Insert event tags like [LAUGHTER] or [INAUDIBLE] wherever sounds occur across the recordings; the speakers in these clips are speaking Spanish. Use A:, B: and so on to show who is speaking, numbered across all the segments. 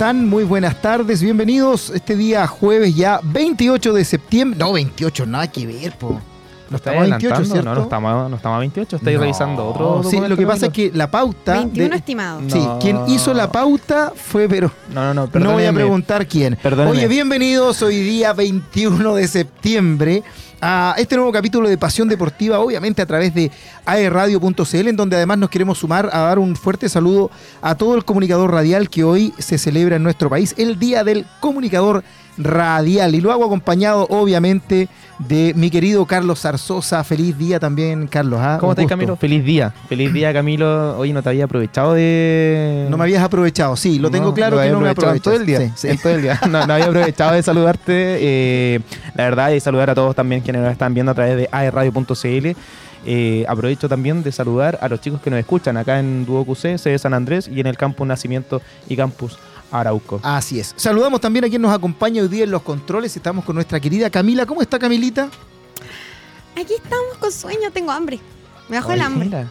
A: Hola, hola, ¿cómo están? Muy buenas tardes, bienvenidos este día jueves ya 28 de septiembre. No, 28, nada que ver, po.
B: No estamos a 28, ¿cierto? No, no estamos, no estamos a 28, estoy
A: No.
B: revisando otro.
A: Sí, lo que pasa es que la pauta.
C: 21
A: de-
C: estimado.
A: Sí,
B: No.
A: quien hizo la pauta fue, pero
B: No, no, no,
A: no voy a
B: perdóneme.
A: preguntar quién.
B: Perdóneme.
A: Oye, bienvenidos hoy día 21 de septiembre a este nuevo capítulo de Pasión Deportiva, obviamente a través de aerradio.cl, en donde además nos queremos sumar a dar un fuerte saludo a todo el comunicador radial que hoy se celebra en nuestro país, el Día del Comunicador Radial. Y lo hago acompañado, obviamente, mi querido Carlos Zarzosa. Feliz día también, Carlos. ¿ah?
B: ¿Cómo estás. Camilo? Feliz día. Feliz día, Camilo. Hoy no te había aprovechado de.
A: No me habías aprovechado, sí, lo tengo
B: No,
A: claro
B: lo
A: que no me
B: aprovechado todo el día.
A: Sí, sí.
B: en todo el día. No, no había aprovechado de saludarte. eh, la verdad, y saludar a todos también quienes nos están viendo a través de aerradio.cl. Eh, aprovecho también de saludar a los chicos que nos escuchan acá en Duo QC, sede San Andrés y en el Campus Nacimiento y Campus Arauco.
A: Así es. Saludamos también a quien nos acompaña hoy día en los controles. Estamos con nuestra querida Camila. ¿Cómo está Camilita?
C: Aquí estamos con sueño, tengo hambre. Me bajó el hambre.
B: mira.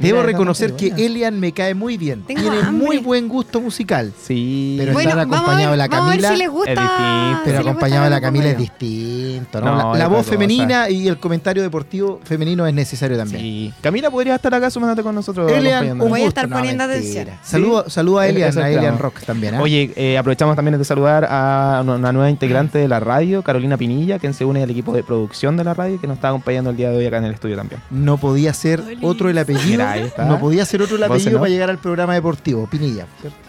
A: Debo reconocer que
B: parte
A: Elian me cae muy bien.
C: Tengo
A: Tiene
C: hambre.
A: muy buen gusto musical.
B: Sí.
A: Pero
C: Bueno,
A: estar
C: vamos a,
A: acompañado de
C: ver,
A: la
C: vamos a ver
A: Camila
C: si les gusta.
B: es distinto.
C: si
A: Pero
C: gusta
A: acompañado de la
C: algo
A: Camila es distinto. ¿no?
B: No,
A: la
B: es
A: la
B: otra
A: voz
B: cosa.
A: femenina y el comentario deportivo femenino es necesario también.
B: Sí. Camila podría estar acá sumándote con nosotros.
A: Elian,
B: acompañándonos.
A: un
C: Voy a estar poniendo
A: mentira.
C: atención.
A: Saludo, saludo a
B: Sí,
A: Elian,
B: eso
A: a Elian
B: esperamos.
A: Rock también. ¿ah?
B: Oye, eh, aprovechamos también de saludar a una una nueva integrante de la radio, Carolina Pinilla, quien se une al equipo de producción de la radio, que nos está acompañando el día de hoy acá en el estudio también.
A: No podía ser
C: Oli.
A: otro el apellido.
B: Mira, ahí está.
A: No podía ser otro el
B: Vos,
A: apellido
B: ¿no?
A: para llegar al programa deportivo. Pinilla.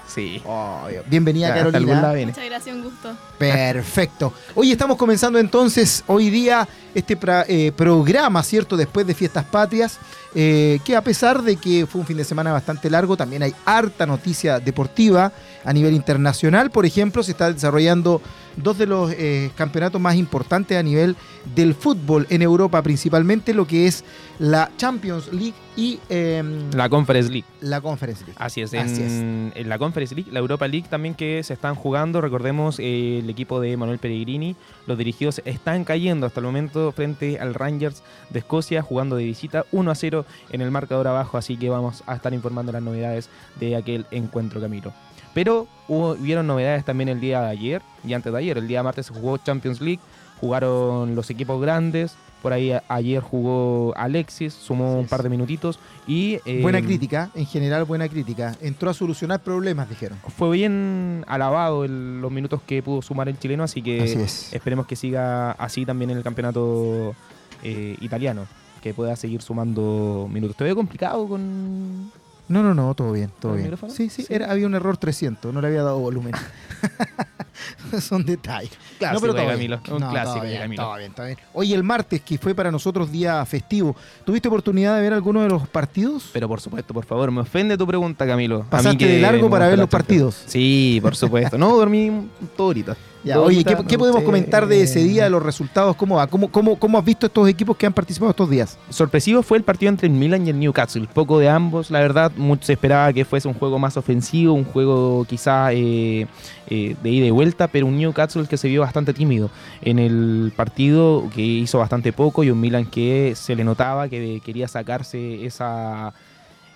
B: Sí.
A: Obvio. Bienvenida,
B: Ya,
A: Carolina.
D: Muchas gracias, un gusto.
A: Perfecto. Hoy estamos comenzando entonces, hoy día, este pra- eh, programa, ¿cierto? Después de Fiestas Patrias, eh, que a pesar de que fue un fin de semana bastante largo, también hay harta noticia deportiva a nivel internacional. Por ejemplo, se está desarrollando dos de los eh, campeonatos más importantes a nivel del fútbol en Europa, principalmente lo que es la Champions League y em,
B: La Conference League.
A: la Conference League.
B: Así es,
A: Así
B: en la Conference League, la Europa League también que se están jugando, recordemos eh, el equipo de Manuel Pellegrini, los dirigidos están cayendo hasta el momento frente al Rangers de Escocia, jugando de visita 1 a 0 en el marcador abajo, así que vamos a estar informando las novedades de aquel encuentro, Camilo. Pero hubo, hubieron novedades también el día de ayer y antes de ayer, el día martes se jugó Champions League, jugaron los equipos grandes, por ahí a- ayer jugó Alexis, sumó un par de minutitos y...
A: Buena
B: eh,
A: crítica, en general buena crítica. Entró a solucionar problemas, dijeron.
B: fue bien alabado el- los minutos que pudo sumar el chileno, así que
A: Así es.
B: esperemos que siga así también en el campeonato eh, italiano, que pueda seguir sumando minutos. Te veo complicado con...
A: No, no, no, todo bien, todo
B: ¿El
A: bien. Sí, sí,
B: Sí.
A: Era, había un error 300, no le había dado volumen. [LAUGHS] Son detalles.
B: Clásico
A: no, pero
B: de Camilo,
A: bien.
B: un
A: No,
B: clásico
A: todo
B: de Camilo.
A: Todo bien, todo bien. Hoy el martes, que fue para nosotros día festivo, ¿tuviste oportunidad de ver alguno de los partidos?
B: Pero por supuesto, por favor, me ofende tu pregunta, Camilo. A mí
A: Pasaste
B: que
A: de largo para ver los partidos.
B: Sí, por supuesto. No, dormí todo ahorita.
A: Ya, oye, ¿qué, podemos comentar de ese día, de los resultados? ¿Cómo va? ¿Cómo, cómo, ¿Cómo has visto estos equipos que han participado estos días?
B: Sorpresivo fue el partido entre el Milan y el Newcastle. Poco de ambos, la verdad. Mucho se esperaba que fuese un juego más ofensivo, un juego quizá eh, eh, de ida y vuelta, pero un Newcastle que se vio bastante tímido en el partido, que hizo bastante poco, y un Milan que se le notaba que quería sacarse esa,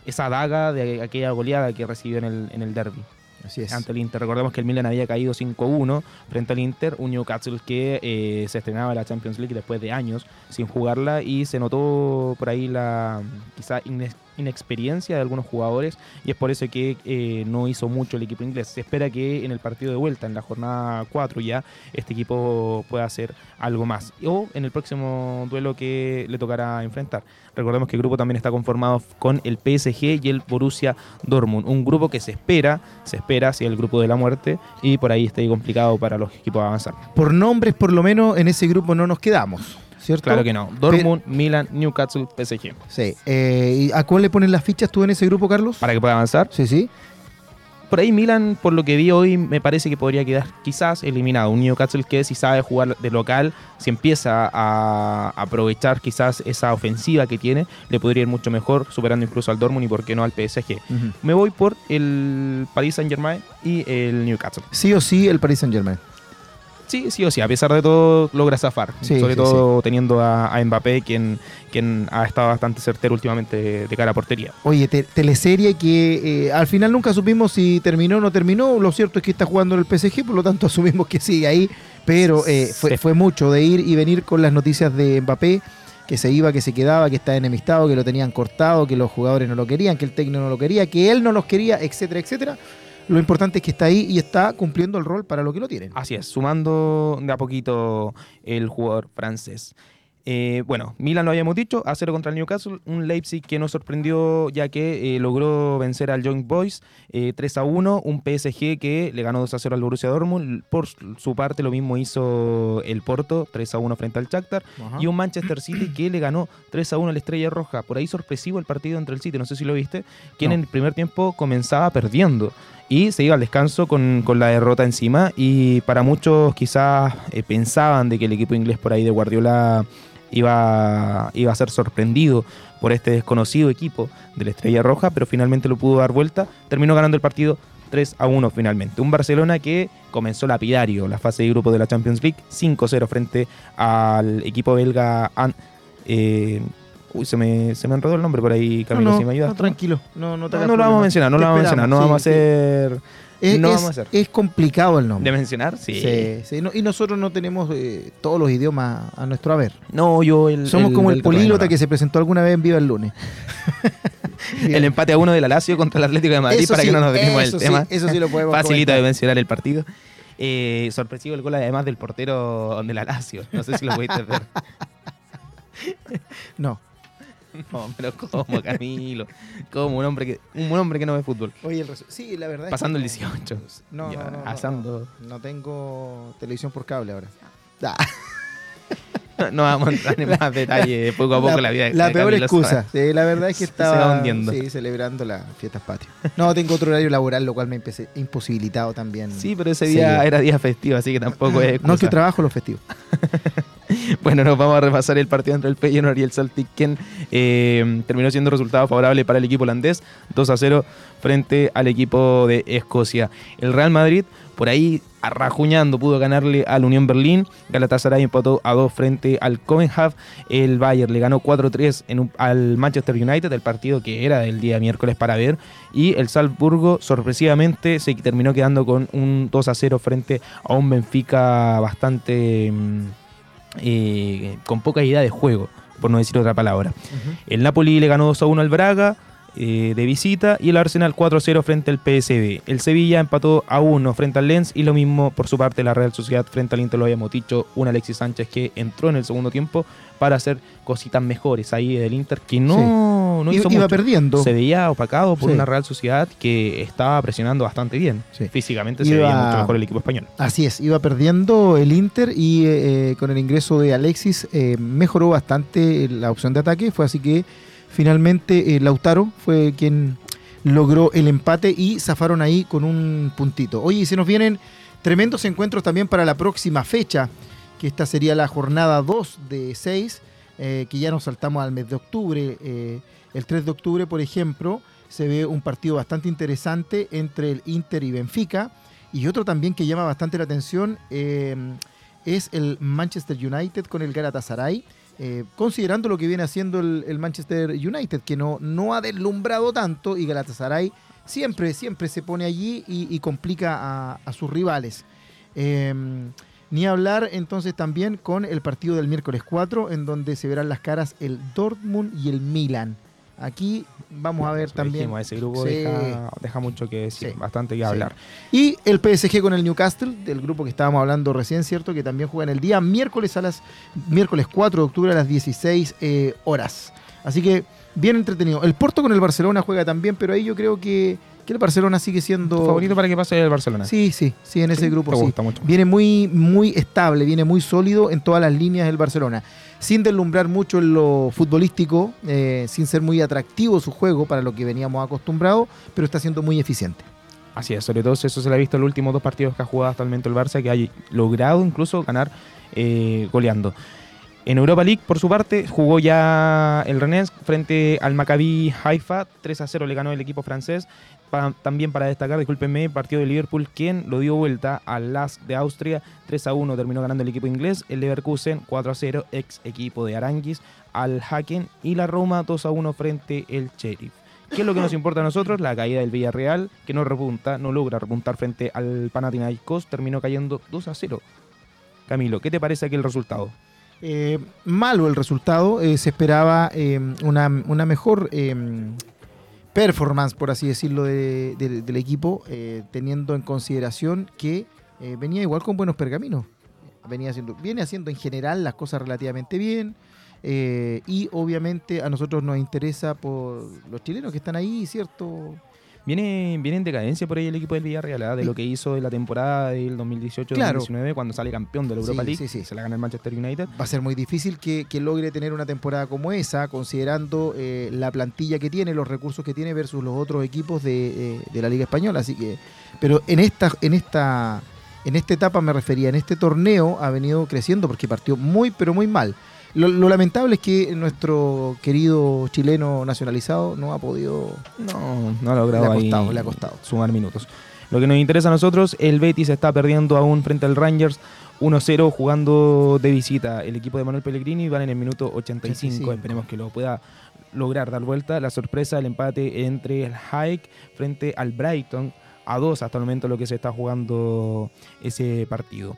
B: esa daga de aquella goleada que recibió en el, en el derby Ante el Inter. Recordemos que el Milan había caído 5-1 frente al Inter, un Newcastle que eh, se estrenaba en la Champions League después de años sin jugarla y se notó por ahí la quizá inexperiencia de algunos jugadores y es por eso que eh, no hizo mucho el equipo inglés. Se espera que en el partido de vuelta, en la jornada 4 ya, este equipo pueda hacer algo más. O en el próximo duelo que le tocará enfrentar. Recordemos que el grupo también está conformado con el PSG y el Borussia Dortmund. Un grupo que se espera, se espera, si el grupo de la muerte, y por ahí está complicado para los equipos avanzar.
A: Por nombres, por lo menos, en ese grupo no nos quedamos, ¿cierto?
B: Claro que no. Dortmund, Milan, Newcastle, PSG.
A: Sí. Eh, ¿y ¿A cuál le ponen las fichas tú en ese grupo, Carlos?
B: Para que pueda avanzar.
A: Sí, sí.
B: Por ahí Milan, por lo que vi hoy, me parece que podría quedar quizás eliminado. Un Newcastle que si sabe jugar de local, si empieza a aprovechar quizás esa ofensiva que tiene, le podría ir mucho mejor, superando incluso al Dortmund y por qué no al PSG. Me voy por el Paris Saint Germain y el Newcastle.
A: Sí o sí, el Paris Saint Germain.
B: Sí, sí o sí, a pesar de todo logra zafar,
A: Sí,
B: sobre
A: sí,
B: todo teniendo a, a Mbappé, quien, quien ha estado bastante certero últimamente de cara a portería.
A: Oye, te- teleserie que eh, al final nunca supimos si terminó o no terminó. Lo cierto es que está jugando en el PSG, por lo tanto [LAUGHS] asumimos que sigue ahí. Pero eh, fue,
B: Sí.
A: fue mucho de ir y venir con las noticias de Mbappé, que se iba, que se quedaba, que estaba enemistado, que lo tenían cortado, que los jugadores no lo querían, que el técnico no lo quería, que él no los quería, etcétera, etcétera. Lo importante es que está ahí y está cumpliendo el rol para lo que lo tienen.
B: Así es, sumando de a poquito el jugador francés. Eh, bueno, Milan lo habíamos dicho, a cero contra el Newcastle, un Leipzig que nos sorprendió ya que eh, logró vencer al Young Boys eh, 3 a 1, un PSG que le ganó 2 a 0 al Borussia Dortmund, por su parte lo mismo hizo el Porto 3 a 1 frente al Shakhtar
A: Ajá.
B: y un Manchester City que le ganó 3 a 1 al Estrella Roja, por ahí sorpresivo el partido entre el City, no sé si lo viste, que
A: No.
B: en el primer tiempo comenzaba perdiendo y se iba al descanso con, con la derrota encima y para muchos quizás eh, pensaban de que el equipo inglés por ahí de Guardiola iba, iba a ser sorprendido por este desconocido equipo de la Estrella Roja, pero finalmente lo pudo dar vuelta, terminó ganando el partido 3 a 1 finalmente. Un Barcelona que comenzó lapidario la fase de grupo de la Champions League 5-0 frente al equipo belga eh, uy, se me, se me enredó el nombre por ahí, Camilo,
A: no, no,
B: si me ayudas.
A: no, tranquilo. No, no, te
B: No, no lo vamos a mencionar, no lo vamos a mencionar, no
A: esperamos,
B: vamos a
A: sí, sí.
B: hacer...
A: Es,
B: no vamos a hacer.
A: es complicado el nombre.
B: ¿De mencionar? Sí.
A: Sí, sí, y nosotros no tenemos eh, todos los idiomas a nuestro haber.
B: No, yo el...
A: Somos como el
B: del
A: políglota
B: terreno,
A: que se presentó alguna vez en Viva el Lunes. [LAUGHS]
B: El empate a uno de la Lazio contra el Atlético de Madrid
A: Eso
B: para
A: sí,
B: que no nos desviemos
A: eso
B: del
A: sí,
B: tema.
A: eso sí lo [LAUGHS] podemos
B: Facilito de
A: comentar.
B: mencionar el partido. Eh, sorpresivo el gol además del portero de la Lazio. No sé si lo pudiste ver. [LAUGHS]
A: No. [LAUGHS]
B: No, pero como Camilo. Como un hombre que, un hombre que no ve fútbol.
A: Oye, el sí, la verdad es
B: Pasando
A: que
B: el 18.
A: No,
B: Ya,
A: no, no, no,
B: asando.
A: no, no tengo televisión por cable ahora. Ah, [LAUGHS] [LAUGHS]
B: No vamos a entrar en más detalle poco a poco la, vida de
A: la peor
B: Camilo
A: excusa. Sí, la verdad es que [LAUGHS] estaba sí, celebrando las fiestas patio. No, tengo otro horario laboral, lo cual me empecé imposibilitado también.
B: Sí, pero ese
A: Sí.
B: día era día festivo, así que tampoco es
A: No,
B: excusa.
A: que trabajo los festivos. [LAUGHS]
B: Bueno, nos vamos a repasar el partido entre el Feyenoord y el Celtic, quien eh, terminó siendo resultado favorable para el equipo holandés, 2 a 0 frente al equipo de Escocia. El Real Madrid, por ahí arrajuñando, pudo ganarle al Unión Berlín. Galatasaray empató a 2 frente al Copenhagen. El Bayern le ganó 4-3 en un- al Manchester United, el partido que era del día miércoles para ver. Y el Salzburgo, sorpresivamente, se terminó quedando con un 2 a 0 frente a un Benfica bastante. mm, eh, con poca idea de juego, por no decir otra palabra. El Napoli le ganó 2 a 1 al Braga eh, de visita y el Arsenal 4 a 0 frente al PSV. El Sevilla empató a 1 frente al Lens y lo mismo por su parte la Real Sociedad frente al Inter lo habíamos dicho, un Alexis Sánchez que entró en el segundo tiempo para hacer cositas mejores ahí del Inter que no, no
A: Iba,
B: hizo
A: iba
B: mucho.
A: perdiendo.
B: Se veía opacado por
A: Sí.
B: una Real Sociedad que estaba presionando bastante bien.
A: Sí.
B: Físicamente se
A: Iba-
B: veía mucho mejor el equipo español.
A: Así es, iba perdiendo el Inter y eh, con el ingreso de Alexis eh, mejoró bastante la opción de ataque. Fue así que finalmente eh, Lautaro fue quien logró el empate y zafaron ahí con un puntito. Oye, y se nos vienen tremendos encuentros también para la próxima fecha, que esta sería la jornada 2 de 6, eh, que ya nos saltamos al mes de octubre. eh, el 3 de octubre, por ejemplo, se ve un partido bastante interesante entre el Inter y Benfica. Y otro también que llama bastante la atención es el Manchester United con el Galatasaray. Eh, considerando lo que viene haciendo el, Manchester United, que no, no ha deslumbrado tanto y Galatasaray siempre, siempre se pone allí y, complica a, sus rivales. Eh, ni hablar entonces también con el partido del miércoles 4, en donde se verán las caras el Dortmund y el Milan. Aquí vamos a ver
B: Eso
A: también.
B: dijimos, ese grupo
A: Sí.
B: deja, deja mucho que decir,
A: Sí.
B: bastante que
A: Sí.
B: hablar.
A: Y el PSG con el Newcastle, del grupo que estábamos hablando recién, ¿cierto? Que también juegan el día miércoles a las miércoles 4 de octubre a las 16 eh, horas. Así que bien entretenido. El Porto con el Barcelona juega también, pero ahí yo creo que, que el Barcelona sigue siendo
B: ¿Tu favorito para que pase el Barcelona?
A: Sí, sí, sí, en ese grupo sí.
B: gusta mucho.
A: Viene muy, muy estable, viene muy sólido en todas las líneas del Barcelona. Sin deslumbrar mucho en lo futbolístico, eh, sin ser muy atractivo su juego para lo que veníamos acostumbrados, pero está siendo muy eficiente.
B: Así es, sobre todo eso se le ha visto en los últimos dos partidos que ha jugado actualmente el Barça, que ha logrado incluso ganar eh, goleando. En Europa League, por su parte, jugó ya el Rennes frente al Maccabi Haifa. 3 a 0 le ganó el equipo francés. También para destacar, discúlpenme, partido de Liverpool, quien lo dio vuelta al LASK de Austria. 3 a 1 terminó ganando el equipo inglés. El Leverkusen 4 a 0, ex equipo de Aranguis, al Haken. Y la Roma 2 a 1 frente el Sheriff. ¿Qué es lo que nos importa a nosotros? La caída del Villarreal, que no repunta, no logra repuntar frente al Panathinaikos. Terminó cayendo 2 a 0. Camilo, ¿qué te parece aquí el resultado?
A: Eh, malo el resultado, eh, se esperaba eh, una, una mejor eh, performance, por así decirlo, de- de- del equipo, teniendo en consideración que venía igual con buenos pergaminos. Venía haciendo, viene haciendo en general las cosas relativamente bien. y obviamente a nosotros nos interesa por los chilenos que están ahí, ¿cierto?
B: Viene, viene en decadencia por ahí el equipo del Villarreal, ¿ah? de lo que hizo en la temporada del 2018-2019, cuando sale campeón de la Europa
A: Sí,
B: League,
A: sí, sí.
B: se la gana el Manchester United.
A: va a ser muy difícil que, que logre tener una temporada como esa, considerando eh, la plantilla que tiene, los recursos que tiene versus los otros equipos de, eh, de la Liga Española. Así que, pero en esta, en esta, en esta etapa me refería, en este torneo ha venido creciendo porque partió muy, pero muy mal. Lo, lo lamentable es que nuestro querido chileno nacionalizado no ha podido.
B: No, no ha logrado
A: Le ha
B: ahí
A: costado, le ha costado.
B: sumar minutos. Lo que nos interesa a nosotros, el Betis está perdiendo aún frente al Rangers 1-0 jugando de visita. El equipo de Manuel Pellegrini van en el minuto 85.
A: 85.
B: Esperemos que lo pueda lograr dar vuelta. La sorpresa, el empate entre el Hike frente al Brighton a 2 hasta el momento lo que se está jugando ese partido.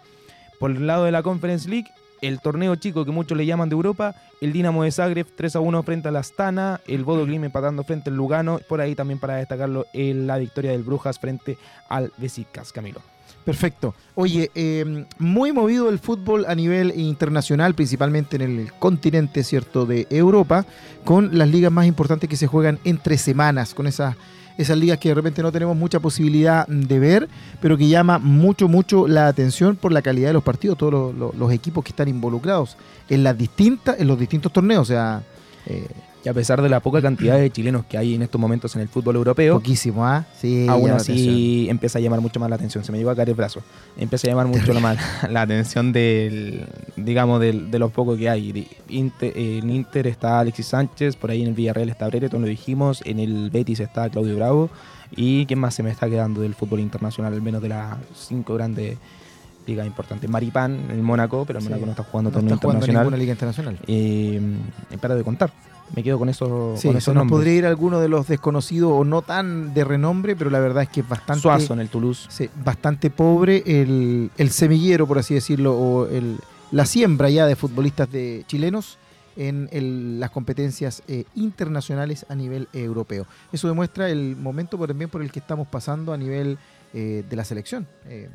B: Por el lado de la Conference League, el torneo chico que muchos le llaman de Europa, el Dinamo de Zagreb 3 a 1 frente al Astana, el Bodo Glimt empatando frente al Lugano, por ahí también para destacarlo el- la victoria del Brujas frente al Besiktas, Camilo.
A: Perfecto. Oye, eh, muy movido el fútbol a nivel internacional, principalmente en el continente, ¿cierto?, de Europa, con las ligas más importantes que se juegan entre semanas, con esas, esas ligas que de repente no tenemos mucha posibilidad de ver, pero que llama mucho, mucho la atención por la calidad de los partidos, todos los, equipos que están involucrados en las distintas, en los distintos torneos, o sea, eh,
B: Y a pesar de la poca cantidad de chilenos que hay en estos momentos en el fútbol europeo,
A: poquísimo, ¿ah? Sí,
B: aún así empieza a llamar mucho más la atención. Se me llegó a caer el brazo. Empieza a llamar mucho más- [LAUGHS] la atención del, digamos, del- de los pocos que hay. Inter- en Inter está Alexis Sánchez, por ahí en el Villarreal está Brereton, lo dijimos. En el Betis está Claudio Bravo. ¿Y quién más se me está quedando del fútbol internacional? Al menos de las cinco grandes ligas importantes. Maripán, el Mónaco, pero el
A: Sí.
B: Mónaco no está jugando
A: no
B: torneo
A: está jugando
B: internacional.
A: ninguna liga internacional.
B: Eh, para de contar. Me quedo con, eso,
A: Sí,
B: con
A: se
B: esos
A: nos
B: nombres.
A: podría ir alguno de los desconocidos o no tan de renombre, pero la verdad es que es bastante,
B: Suazo en el Toulouse.
A: sí, bastante pobre el, el semillero, por así decirlo, o el, la siembra ya de futbolistas de chilenos en el- las competencias eh, internacionales a nivel europeo. Eso demuestra el momento por- también por el que estamos pasando a nivel eh, de la selección. Eh,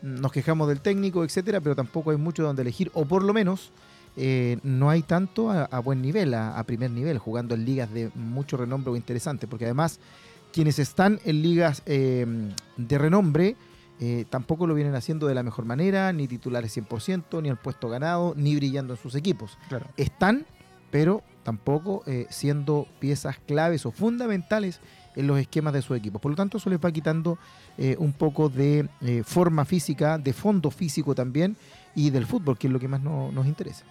A: nos quejamos del técnico, etcétera, pero tampoco hay mucho donde elegir, o por lo menos eh, no hay tanto a, a buen nivel, a, a primer nivel, jugando en ligas de mucho renombre o interesante, porque además quienes están en ligas eh, de renombre eh, tampoco lo vienen haciendo de la mejor manera, ni titulares 100%, ni al puesto ganado, ni brillando en sus equipos.
B: Claro.
A: Están, pero tampoco eh, siendo piezas claves o fundamentales en los esquemas de sus equipos. Por lo tanto, eso les va quitando eh, un poco de eh, forma física, de fondo físico también, y del fútbol, que es lo que más no- nos interesa.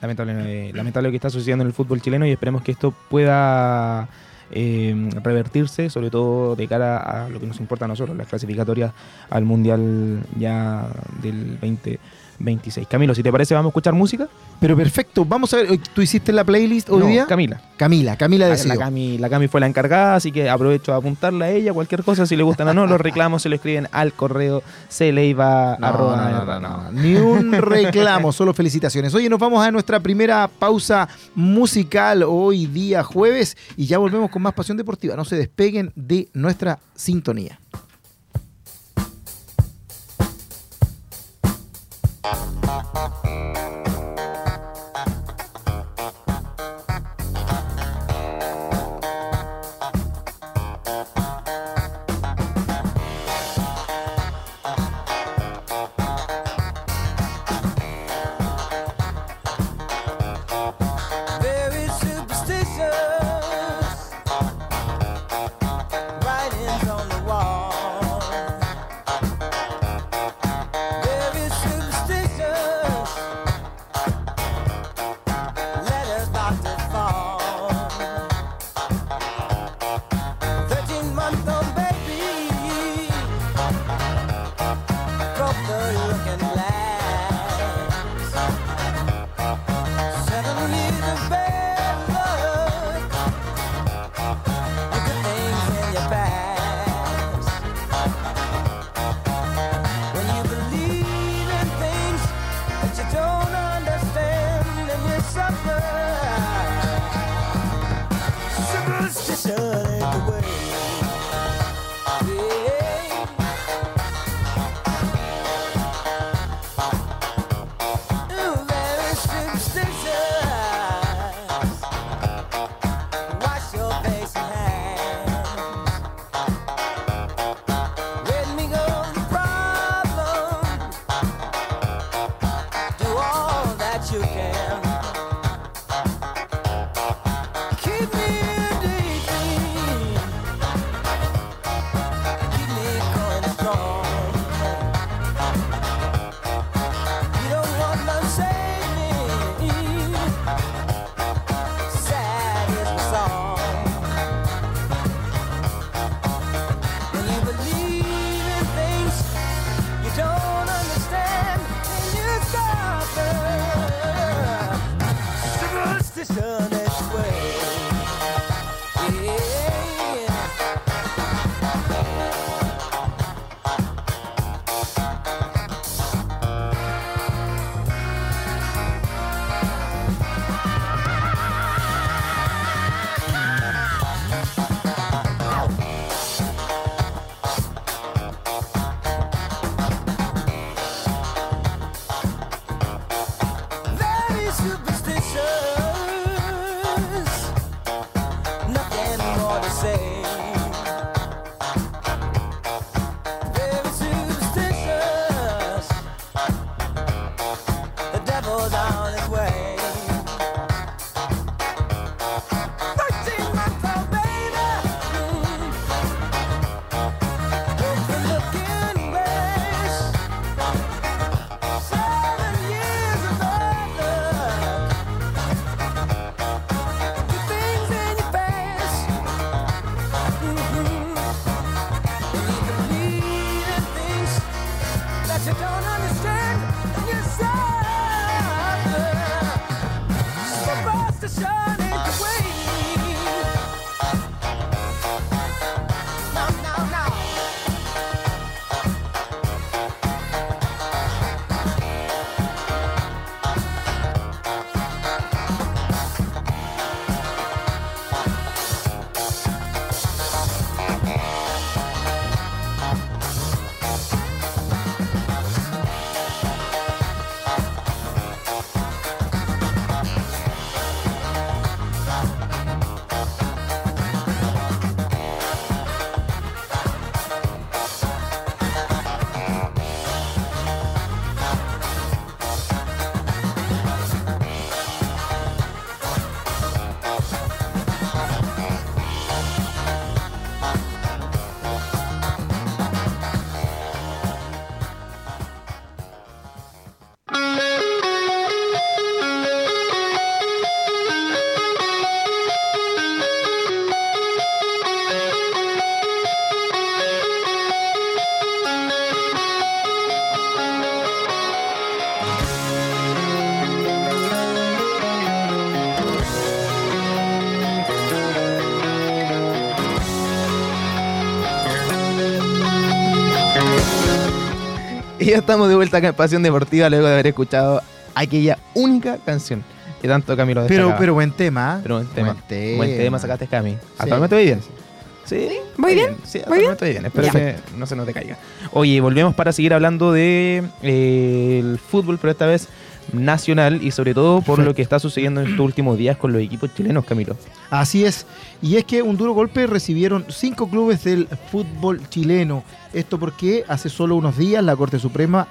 B: Lamentable, lamentable lo que está sucediendo en el fútbol chileno y esperemos que esto pueda eh, revertirse, sobre todo de cara a lo que nos importa a nosotros, las clasificatorias al Mundial ya del 2026. Camilo, si te parece, vamos a escuchar música.
A: Pero perfecto, vamos a ver, ¿tú hiciste la playlist hoy
B: No,
A: día?
B: Camila.
A: Camila, Camila
B: La,
A: decidió.
B: la Cami, la Cami fue la encargada, así que aprovecho a apuntarle a ella cualquier cosa, si le gustan o no, los reclamos se lo escriben al correo celeiva
A: No,
B: arroba
A: no. Ni un reclamo, solo felicitaciones. Oye, nos vamos a nuestra primera pausa musical hoy día jueves y ya volvemos con más pasión deportiva. No se despeguen de nuestra sintonía.
D: Thank you.
B: Ya estamos de vuelta acá en Pasión Deportiva luego de haber escuchado aquella única canción que tanto Camilo
A: Pero,
B: destacaba.
A: pero buen tema.
B: Pero buen tema.
A: Buen tema.
B: Buen tema sacaste, Cami. Actualmente voy bien. Sí.
C: ¿Voy bien?
B: Sí,
C: ¿Voy bien?
B: actualmente voy bien. Espero
C: Ya.
B: que no se nos decaiga. Oye, volvemos para seguir hablando de eh, el fútbol, pero esta vez nacional y sobre todo por
A: Perfecto.
B: lo que está sucediendo en estos últimos días con los equipos chilenos, Camilo.
A: Así es. Y es que un duro golpe recibieron cinco clubes del fútbol chileno. Esto porque hace solo unos días la Corte Suprema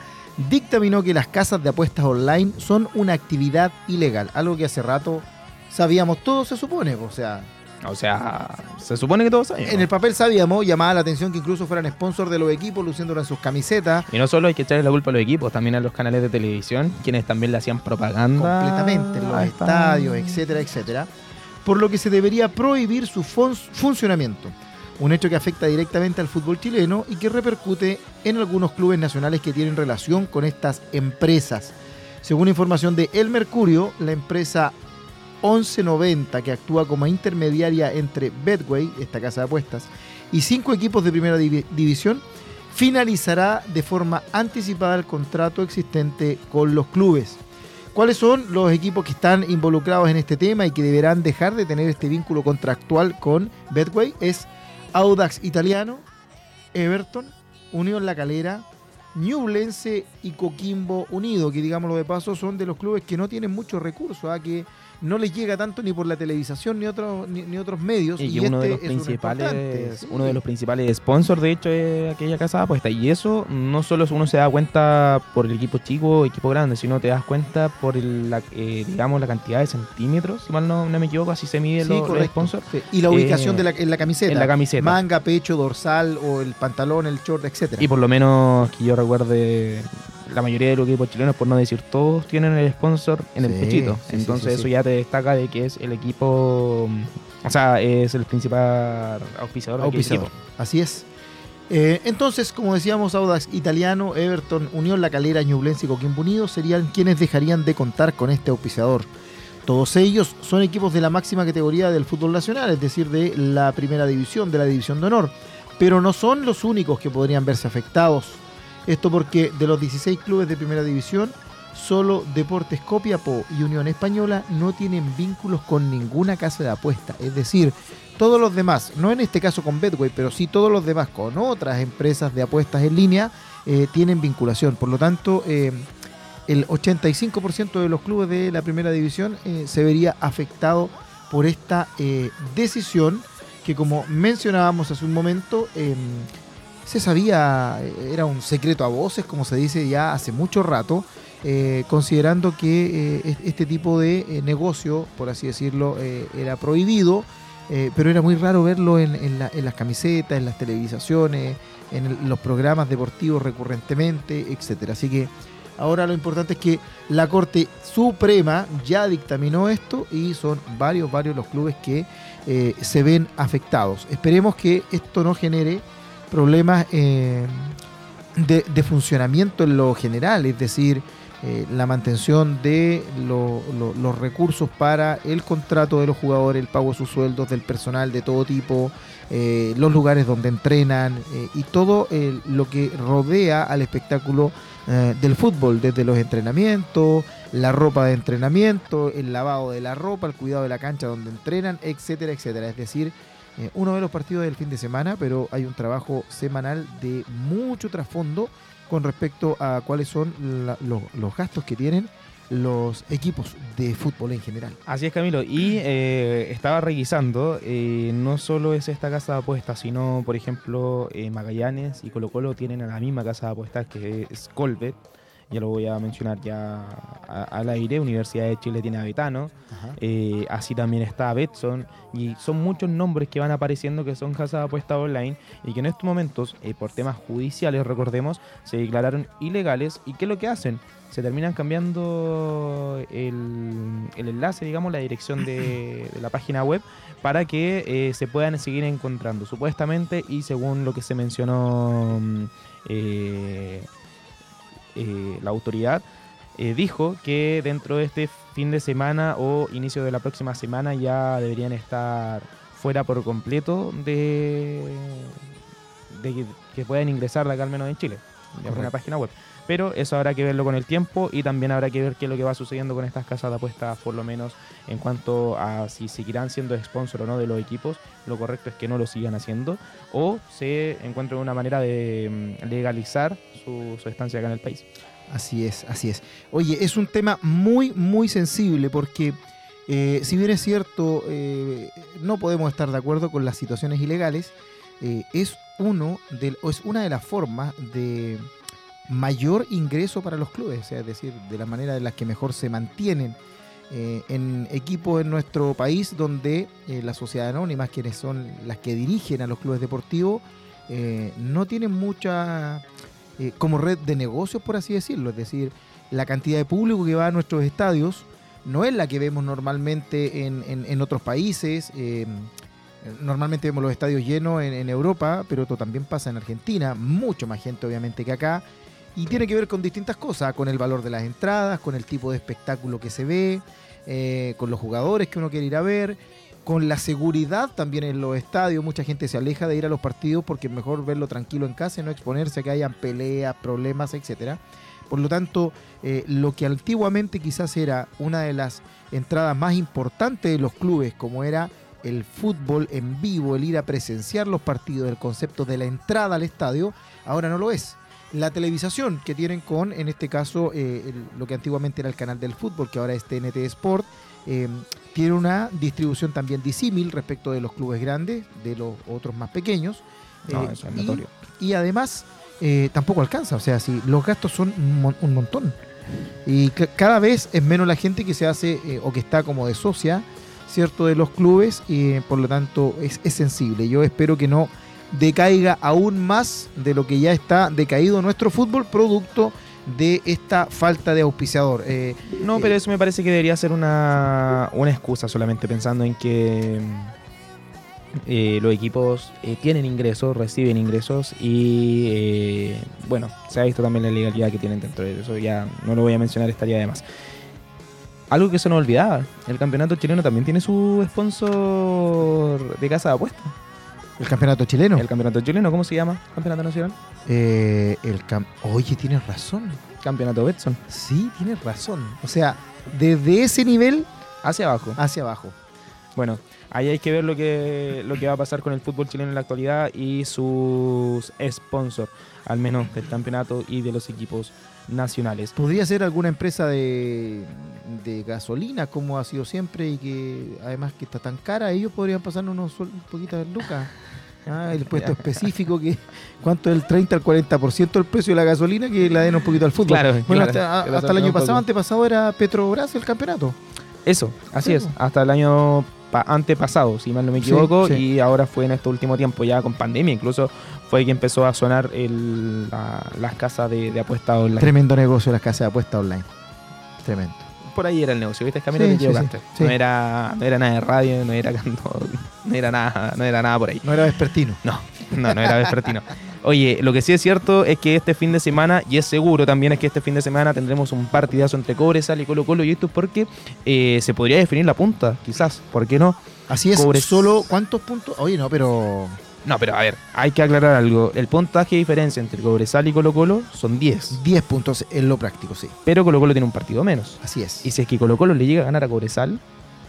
A: dictaminó que las casas de apuestas online son una actividad ilegal. Algo que hace rato sabíamos todos, se supone. O sea,
B: O sea, se supone que todos saben.
A: en el papel sabíamos, llamaba la atención que incluso fueran sponsor de los equipos, luciéndolo en sus camisetas.
B: Y no solo hay que echarle la culpa a los equipos, también a los canales de televisión, quienes también le hacían propaganda.
A: completamente en los estadios, etcétera, etcétera, por lo que se debería prohibir su fun- funcionamiento. Un hecho que afecta directamente al fútbol chileno y que repercute en algunos clubes nacionales que tienen relación con estas empresas. Según información de El Mercurio, la empresa 1190, que actúa como intermediaria entre Betway, esta casa de apuestas, y cinco equipos de primera divi- división, finalizará de forma anticipada el contrato existente con los clubes. ¿Cuáles son los equipos que están involucrados en este tema y que deberán dejar de tener este vínculo contractual con Betway? Es Audax Italiano, Everton, Unión La Calera, Ñublense y Coquimbo Unido, que digámoslo de paso son de los clubes que no tienen muchos recursos, ¿ah? que no les llega tanto ni por la televisación ni, otros ni, ni otros medios.
B: Y, uno, de los
A: este uno importante,
B: principales, uno de los principales sponsors, de hecho, es aquella casa de apuestas. Y eso no solo uno se da cuenta por el equipo chico o equipo grande, sino te das cuenta por el, la, eh, digamos, la cantidad de centímetros, si mal no, no me equivoco, así se mide
A: Sí,
B: los, los sponsors.
A: Sí, Y la ubicación
B: Eh,
A: de la, en la camiseta.
B: en la camiseta.
A: Manga, pecho, dorsal o el pantalón, el short, etcétera.
B: Y por lo menos que yo recuerde, la mayoría de los equipos chilenos, por no decir todos, tienen el sponsor en el pechito.
A: sí,
B: Entonces
A: sí,
B: eso ya te destaca de que es el equipo, o sea, es el principal auspiciador,
A: Auspiciador.
B: equipo.
A: Así es. Eh, entonces, como decíamos, Audax Italiano, Everton, Unión La Calera, Ñublense y Coquimbo Unido serían quienes dejarían de contar con este auspiciador. Todos ellos son equipos de la máxima categoría del fútbol nacional, es decir, de la primera división, de la división de honor. Pero no son los únicos que podrían verse afectados. Esto porque de los 16 clubes de primera división, solo Deportes Copiapó y Unión Española no tienen vínculos con ninguna casa de apuesta. Es decir, todos los demás, no en este caso con Betway, pero sí todos los demás con otras empresas de apuestas en línea, eh, tienen vinculación. Por lo tanto, eh, el 85% de los clubes de la primera división eh, se vería afectado por esta eh, decisión que como mencionábamos hace un momento, eh, se sabía, era un secreto a voces, como se dice ya hace mucho rato, eh, considerando que eh, es- este tipo de eh, negocio, por así decirlo, era prohibido, pero era muy raro verlo en, en la- en las camisetas, en las televisaciones, en el- los programas deportivos recurrentemente, etcétera. Así que ahora lo importante es que la Corte Suprema ya dictaminó esto y son varios, varios los clubes que se ven afectados. Esperemos que esto no genere problemas eh, de, funcionamiento en lo general, es decir, eh, la mantención de lo- lo- los recursos para el contrato de los jugadores, el pago de sus sueldos, del personal de todo tipo, eh, los lugares donde entrenan eh, y todo lo que rodea al espectáculo del fútbol, desde los entrenamientos, la ropa de entrenamiento, el lavado de la ropa, el cuidado de la cancha donde entrenan, etcétera, etcétera. Es decir, eh, uno ve los partidos del fin de semana, pero hay un trabajo semanal de mucho trasfondo con respecto a cuáles son los, gastos que tienen los equipos de fútbol en general.
B: Así es, Camilo. Y eh, estaba revisando, eh, no solo es esta casa de apuestas, sino, por ejemplo, Magallanes y Colo Colo tienen a la misma casa de apuestas que es Colbet. Ya lo voy a mencionar ya al aire. Universidad de Chile tiene a Betano. Eh, así también está Betson. Y son muchos nombres que van apareciendo que son casas de apuestas online y que en estos momentos, eh, por temas judiciales, recordemos, se declararon ilegales. ¿Y qué es lo que hacen? Se terminan cambiando el, el enlace, digamos, la dirección de, [COUGHS] de la página web para que eh, se puedan seguir encontrando, supuestamente, y según lo que se mencionó mm, eh, eh, la autoridad, eh, dijo que dentro de este fin de semana o inicio de la próxima semana ya deberían estar fuera por completo de, de que, que puedan ingresar de acá al menos en Chile, de alguna
A: Correcto.
B: página web. Pero eso habrá que verlo con el tiempo y también habrá que ver qué es lo que va sucediendo con estas casas de apuestas, por lo menos en cuanto a si seguirán siendo sponsor o no de los equipos. Lo correcto es que no lo sigan haciendo o se encuentren una manera de mm, legalizar su, estancia acá en el país.
A: Así es, así es. Oye, es un tema muy, muy sensible porque eh, si bien es cierto, eh, no podemos estar de acuerdo con las situaciones ilegales, eh, es, uno de, es una de las formas de mayor ingreso para los clubes, es decir, de la manera en la que mejor se mantienen eh, en equipos en nuestro país donde eh, las sociedades anónimas, quienes son las que dirigen a los clubes deportivos, eh, no tienen mucha eh, como red de negocios, por así decirlo. Es decir, la cantidad de público que va a nuestros estadios no es la que vemos normalmente en, en- en otros países. eh, normalmente vemos los estadios llenos en, en Europa, pero esto también pasa en Argentina. Mucho más gente, obviamente, que acá. Y tiene que ver con distintas cosas, con el valor de las entradas, con el tipo de espectáculo que se ve, eh, con los jugadores que uno quiere ir a ver, con la seguridad también en los estadios. Mucha gente se aleja de ir a los partidos porque es mejor verlo tranquilo en casa y no exponerse a que hayan peleas, problemas, etcétera. Por lo tanto, eh, lo que antiguamente quizás era una de las entradas más importantes de los clubes, como era el fútbol en vivo, el ir a presenciar los partidos, el concepto de la entrada al estadio, ahora no lo es. La televisación que tienen con, en este caso, eh, el- lo que antiguamente era el canal del fútbol, que ahora es TNT Sport, eh, tiene una distribución también disímil respecto de los clubes grandes, de los otros más pequeños.
B: No,
A: Eh,
B: eso es
A: y-
B: notorio.
A: y además eh, tampoco alcanza, o sea, si los gastos son un, mon- un montón. Y ca- cada vez es menos la gente que se hace eh, o que está como de socia, ¿cierto?, de los clubes y por lo tanto es, es sensible. Yo espero que no decaiga aún más de lo que ya está decaído nuestro fútbol producto de esta falta de auspiciador. Eh,
B: No, pero eso me parece que debería ser una, una excusa solamente pensando en que mm, eh, los equipos eh, tienen ingresos, reciben ingresos y eh, bueno, se ha visto también la legalidad que tienen dentro de eso, ya no lo voy a mencionar, estaría de más. Algo que se nos olvidaba, el campeonato chileno también tiene su sponsor de casa de apuestas.
A: El campeonato chileno.
B: El campeonato chileno, ¿cómo se llama? Campeonato nacional.
A: Eh, el cam- Oye, tienes razón.
B: Campeonato Betson.
A: Sí, tienes razón. O sea, desde ese nivel
B: Hacia abajo.
A: hacia abajo.
B: Bueno, Ahí hay que ver lo que, lo que va a pasar con el fútbol chileno en la actualidad y sus sponsors, al menos del campeonato y de los equipos nacionales.
A: Podría ser alguna empresa de, de gasolina, como ha sido siempre, y que además que está tan cara, ellos podrían pasarnos unos suel- un poquito de lucas. [LAUGHS] Ah, el puesto específico, que cuánto es el 30 al 40% del precio de la gasolina, que la den un poquito al fútbol.
B: Claro,
A: bueno,
B: claro.
A: hasta, el año pasado,
B: poco.
A: antepasado era Petrobras el campeonato.
B: Eso, así
A: Sí,
B: es, hasta el año antepasado, si mal no me equivoco,
A: sí.
B: y ahora fue en este último tiempo, ya con pandemia, incluso fue que empezó a sonar el- la- las casas de, de apuestas online.
A: Tremendo negocio las casas de apuesta online. Tremendo.
B: Por ahí era el negocio, ¿viste? Camilo,
A: Sí,
B: te
A: sí.
B: No, era, no era nada de radio, no era, [LAUGHS] canto, no era nada, no era nada por ahí.
A: No era vespertino.
B: No, no, no era vespertino. [LAUGHS] Oye, lo que sí es cierto es que este fin de semana, y es seguro también, es que este fin de semana tendremos un partidazo entre Cobresal y Colo Colo, y esto es porque eh, se podría definir la punta, quizás, ¿por qué no?
A: Así es,
B: Cobres-
A: solo ¿cuántos puntos? Oye, no, pero
B: No, pero a ver, hay que aclarar algo. El puntaje de diferencia entre Cobresal y Colo Colo son 10,
A: 10 puntos en lo práctico, sí.
B: pero Colo Colo tiene un partido menos.
A: Así es.
B: Y si es que Colo Colo le llega a ganar a Cobresal,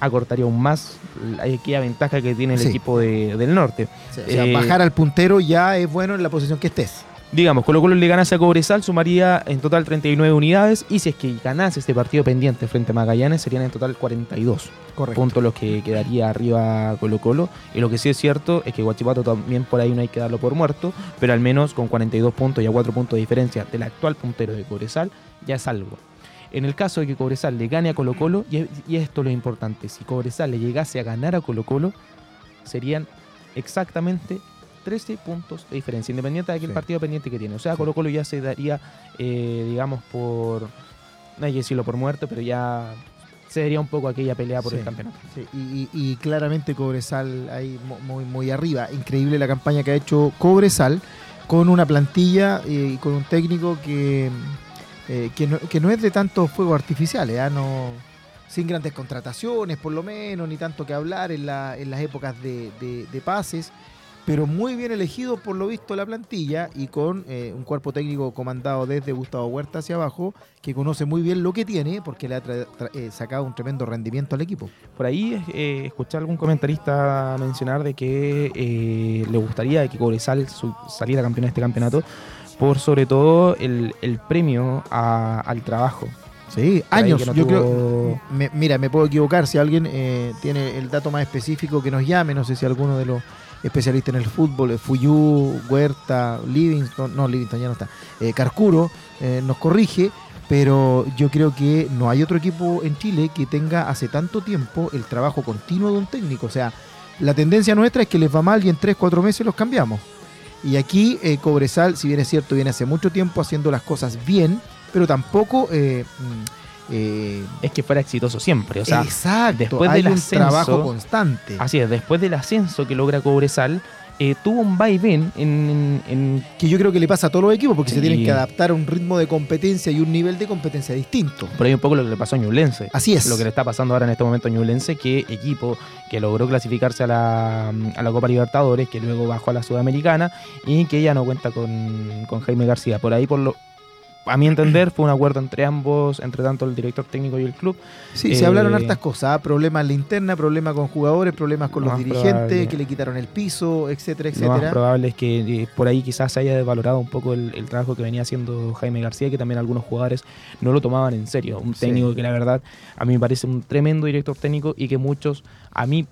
B: acortaría aún más la- aquella ventaja que tiene el
A: Sí.
B: equipo de- del norte.
A: O sea,
B: Eh,
A: bajar al puntero ya es bueno en la posición que estés.
B: Digamos, Colo Colo le ganase a Cobresal, sumaría en total 39 unidades. Y si es que ganase este partido pendiente frente a Magallanes, serían en total 42
A: Correcto.
B: puntos los que quedaría arriba Colo Colo. Y lo que sí es cierto es que Guachipato también por ahí no hay que darlo por muerto, pero al menos con 42 puntos y a 4 puntos de diferencia del actual puntero de Cobresal, ya es algo. En el caso de que Cobresal le gane a Colo Colo, y, y esto es lo importante, si Cobresal le llegase a ganar a Colo Colo, serían exactamente 13 puntos de diferencia, independiente de aquel
A: Sí.
B: partido pendiente que tiene. O sea. Colo Colo ya se daría, eh, digamos, por, no hay que decirlo por muerto, pero ya se daría un poco aquella pelea por
A: Sí.
B: el campeonato.
A: Sí, y, y- y claramente Cobresal ahí muy, muy arriba. Increíble la campaña que ha hecho Cobresal con una plantilla eh, y con un técnico que, eh, que, no, que no es de tantos fuegos artificiales, ¿ah? no, sin grandes contrataciones por lo menos, ni tanto que hablar en, la- en las épocas de, pases, pero muy bien elegido por lo visto la plantilla y con eh, un cuerpo técnico comandado desde Gustavo Huerta hacia abajo, que conoce muy bien lo que tiene porque le ha eh, sacado un tremendo rendimiento al equipo.
B: Por ahí eh, escuché a algún comentarista mencionar de que eh, le gustaría que Cobresal saliera campeón de este campeonato por sobre todo el, el premio a- al trabajo.
A: Sí,
B: Por
A: años.
B: no
A: yo
B: tuvo-
A: creo. me- mira, me puedo equivocar. Si alguien eh, tiene el dato más específico, que nos llame. No sé si alguno de los especialistas en el fútbol, eh, Fuyú, Huerta, Livingston, no, Livingston ya no está, eh, Carcuro, eh, nos corrige. Pero yo creo que no hay otro equipo en Chile que tenga hace tanto tiempo el trabajo continuo de un técnico. O sea, la tendencia nuestra es que les va mal y en 3, 4 meses los cambiamos. Y aquí eh, Cobresal, si bien es cierto, viene hace mucho tiempo haciendo las cosas bien, pero tampoco eh, mm, eh,
B: Es que fuera exitoso siempre. O sea,
A: exacto,
B: después
A: hay
B: del
A: un
B: ascenso-
A: trabajo constante.
B: así es, después del ascenso que logra Cobresal, eh, tuvo un vaivén en, en- en
A: Que yo creo que le pasa a todos los equipos porque se tienen que adaptar a un ritmo de competencia y un nivel de competencia distinto.
B: por ahí un poco lo que le pasó a Ñublense.
A: Así es.
B: Lo que le está pasando ahora en este momento a Ñublense, que equipo que logró clasificarse a la, a la Copa Libertadores, que luego bajó a la Sudamericana y que ya no cuenta con, con Jaime García. Por ahí, por lo, a mi entender, fue un acuerdo entre ambos, entre tanto el director técnico y el club.
A: Sí,
B: Eh,
A: se hablaron hartas cosas, ¿ah? problemas en la interna, problemas con jugadores, problemas con
B: Lo
A: los dirigentes,
B: probable.
A: que le quitaron el piso, etcétera,
B: Lo más
A: etcétera.
B: probable es que eh, por ahí quizás se haya desvalorado un poco el, el trabajo que venía haciendo Jaime García, que también algunos jugadores no lo tomaban en serio. Un
A: Sí.
B: técnico que la verdad a mí me parece un tremendo director técnico y que muchos, a mí,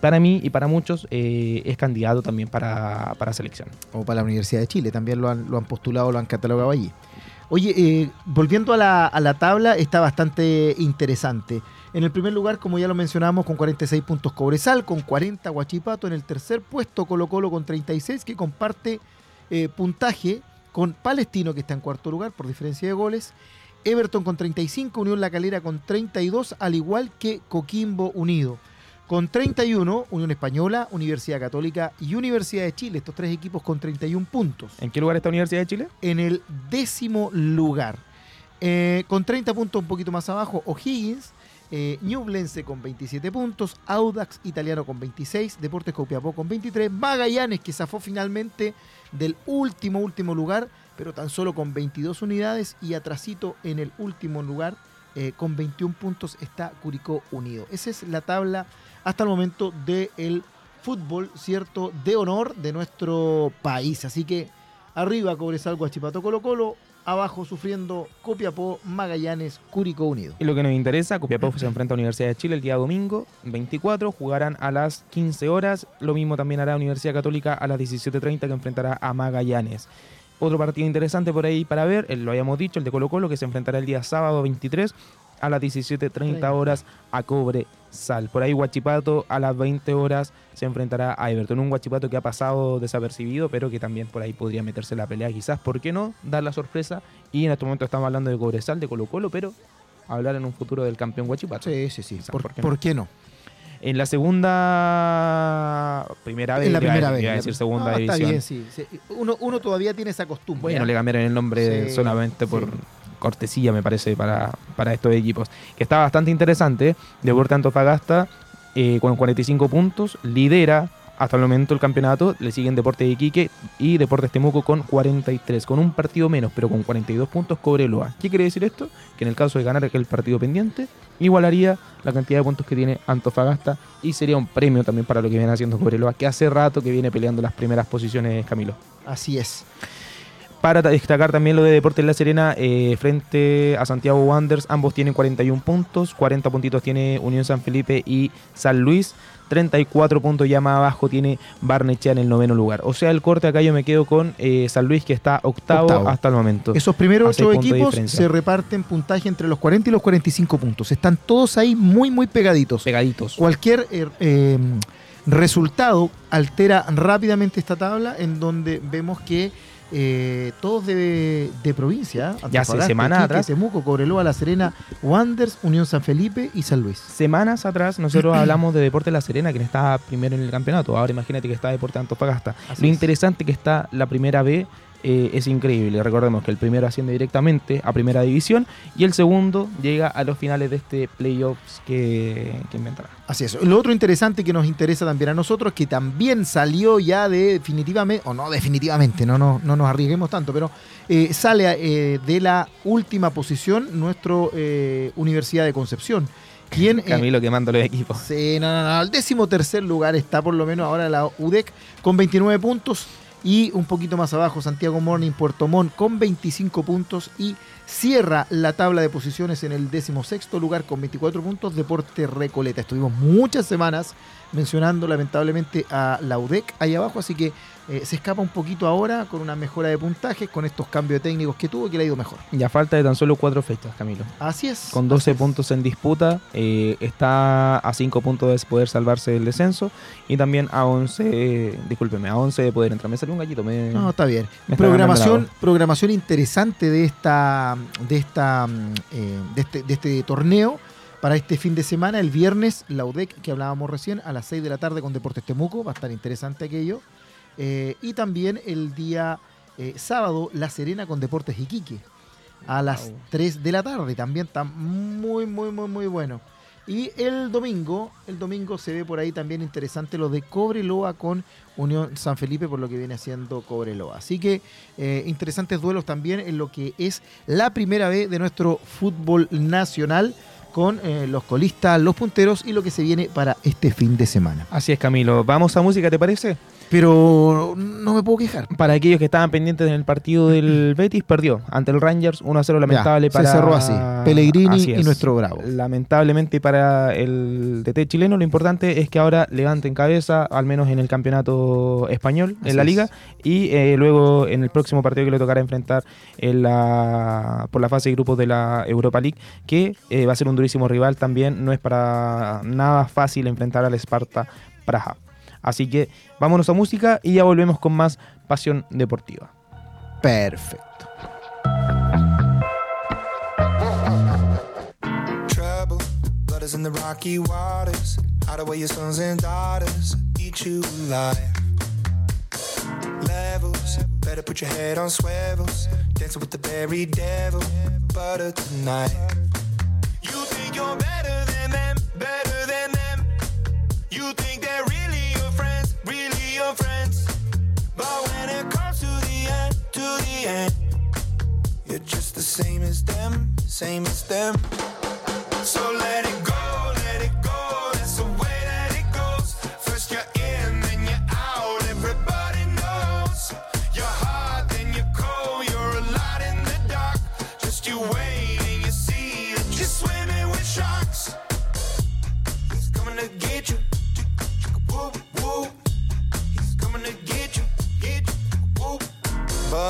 B: para mí y para muchos, eh, es candidato también para, para selección.
A: O para la Universidad de Chile, también lo han, lo han postulado, lo han catalogado allí. Oye, eh, volviendo a la, a la tabla, está bastante interesante. En el primer lugar, como ya lo mencionamos, con 46 puntos Cobresal, con 40 Guachipato. En el tercer puesto Colo Colo con 36, que comparte eh, puntaje con Palestino, que está en cuarto lugar por diferencia de goles. Everton con 35, Unión La Calera con 32, al igual que Coquimbo Unido. Con 31, Unión Española, Universidad Católica y Universidad de Chile, estos tres equipos con 31 puntos.
B: ¿En qué lugar está Universidad de Chile?
A: En el décimo lugar. Eh, con 30 puntos un poquito más abajo, O'Higgins, eh, Ñublense con 27 puntos, Audax Italiano con 26, Deportes Copiapó con 23, Magallanes que zafó finalmente del último, último lugar, pero tan solo con 22 unidades y atrasito en el último lugar eh, con 21 puntos está Curicó Unido. Esa es la tabla hasta el momento del fútbol, ¿cierto? De honor de nuestro país. Así que arriba Cobresal, Guachipato, Colo Colo, abajo sufriendo Copiapó, Magallanes, Curicó Unido.
B: Y lo que nos interesa, Copiapó se enfrenta a Universidad de Chile el día domingo 24, jugarán a las 15 horas, lo mismo también hará Universidad Católica a las 17.30 que enfrentará a Magallanes. Otro partido interesante por ahí para ver, eh, lo habíamos dicho, el de Colo Colo que se enfrentará el día sábado 23 a las 17.30 horas a Cobre Sal. Por ahí Guachipato a las 20 horas se enfrentará a Everton. Un Guachipato que ha pasado desapercibido, pero que también por ahí podría meterse en la pelea quizás. ¿Por qué no? Dar la sorpresa. Y en este momento estamos hablando de Cobre Sal, de Colo Colo, pero hablar en un futuro del campeón Guachipato.
A: Sí, sí, sí. ¿Por,
B: ¿por qué
A: por qué no?
B: En la segunda... Primera vez.
A: En la
B: iba a-
A: primera
B: iba
A: vez.
B: a
A: la-
B: decir segunda
A: No,
B: división.
A: Está bien, sí. sí. Uno, uno todavía tiene esa costumbre.
B: Bueno, le cambiaron el nombre
A: Sí,
B: solamente por
A: sí.
B: cortesía, me parece, para, para estos equipos. Que está bastante interesante. Deporte Antofagasta eh, con 45 puntos, lidera hasta el momento el campeonato. Le siguen Deporte de Iquique y Deportes Temuco con 43, con un partido menos, pero con 42 puntos Cobreloa. ¿Qué quiere decir esto? Que en el caso de ganar aquel partido pendiente, igualaría la cantidad de puntos que tiene Antofagasta y sería un premio también para lo que viene haciendo Cobreloa, que hace rato que viene peleando las primeras posiciones, Camilo.
A: Así es.
B: Para destacar también lo de Deportes La Serena eh, frente a Santiago Wanderers, ambos tienen 41 puntos, 40 puntitos tiene Unión San Felipe y San Luis, 34 puntos ya más abajo tiene Barnechea en el noveno lugar. O sea, el corte acá yo me quedo con eh, San Luis que está octavo,
A: Octavo.
B: hasta el momento.
A: Esos primeros ocho equipos se reparten puntaje entre los 40 y los 45 puntos. Están todos ahí muy, muy pegaditos.
B: Pegaditos.
A: Cualquier eh, resultado altera rápidamente esta tabla en donde vemos que eh, todos de, de provincia,
B: Ya hace semanas
A: Iquique,
B: atrás.
A: Temuco, Cobreloa, La Serena, Wanderers, Unión San Felipe y San Luis.
B: Semanas atrás nosotros hablamos de Deportes La Serena, que está primero en el campeonato. Ahora imagínate que está Deportes Antofagasta.
A: Así
B: Lo
A: es.
B: interesante que está la primera B eh, es increíble. Recordemos que el primero asciende directamente a primera división y el segundo llega a los finales de este playoffs que, que inventará.
A: Así es. Lo otro interesante que nos interesa también a nosotros, que también salió ya de definitivamente, o no definitivamente, no, no, no nos arriesguemos tanto, pero eh, sale eh, de la última posición nuestro Universidad de Concepción. Quien,
B: Camilo quemando los equipos.
A: Sí, no, no, no. Al décimo tercer lugar está por lo menos ahora la UDEC con 29 puntos. Y un poquito más abajo, Santiago Morning, Puerto Montt con 25 puntos. Y cierra la tabla de posiciones en el décimo sexto lugar con 24 puntos, Deporte Recoleta. Estuvimos muchas semanas mencionando lamentablemente a la UDEC ahí abajo, así que eh, se escapa un poquito ahora con una mejora de puntajes, con estos cambios técnicos que tuvo, que le ha ido mejor.
B: Ya falta de tan solo cuatro fechas, Camilo.
A: Así es.
B: Con 12 puntos en disputa, eh, está a 5 puntos de poder salvarse del descenso y también a 11, eh, discúlpeme, a 11 de poder entrar. Me salió un gallito. Me,
A: No, está bien. Programación, programación interesante de esta, de esta, eh, de este, de este torneo para este fin de semana. El viernes, la UDEC, que hablábamos recién, a las 6 de la tarde con Deportes Temuco. Va a estar interesante aquello. Eh, y también el día eh, sábado, La Serena con Deportes Iquique. A las
B: Wow.
A: 3 de la tarde. También está muy, muy, muy, muy bueno. Y el domingo, el domingo se ve por ahí también interesante lo de Cobreloa con Unión San Felipe por lo que viene haciendo Cobreloa. Así que eh, interesantes duelos también en lo que es la primera vez de nuestro fútbol nacional con eh, los colistas, los punteros y lo que se viene para este fin de semana.
B: Así es, Camilo. Vamos a música, ¿te parece?
A: Pero no me puedo quejar.
B: Para aquellos que estaban pendientes en el partido del Betis, perdió ante el Rangers 1 a 0 lamentable
A: Ya,
B: para
A: Se cerró así. Pellegrini
B: Así
A: y
B: es.
A: nuestro Bravo.
B: Lamentablemente para el DT chileno, lo importante es que ahora levanten cabeza, al menos en el campeonato español,
A: Así
B: en la
A: es.
B: liga, y eh, luego en el próximo partido que le tocará enfrentar en la, por la fase de grupos de la Europa League, que eh, va a ser un durísimo rival también, no es para nada fácil enfrentar al Sparta Praja. Así que vámonos a música y ya volvemos con más pasión deportiva.
A: Perfecto.
E: trouble. Blood is in the rocky waters. Hide away your sons and daughters. Eat you alive. Levels. Better put your head on swivels. Dancing with the very devil. Butter tonight. You think you're better than them, better than them. You think they're really But when it comes to the end, to the end, you're just the same as them, same as them. So let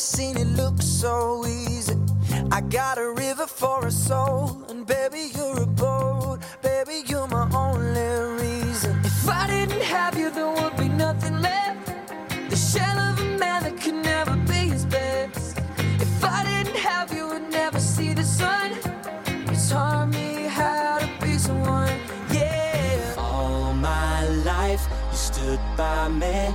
D: Seen it look so easy. I got a river for a soul, and baby, you're a boat. Baby, you're my only reason. If I didn't have you, there would be nothing left. The shell of a man that could never be his best. If I didn't have you, would never see the sun. You taught me how to be someone, yeah.
F: All my life, you stood by me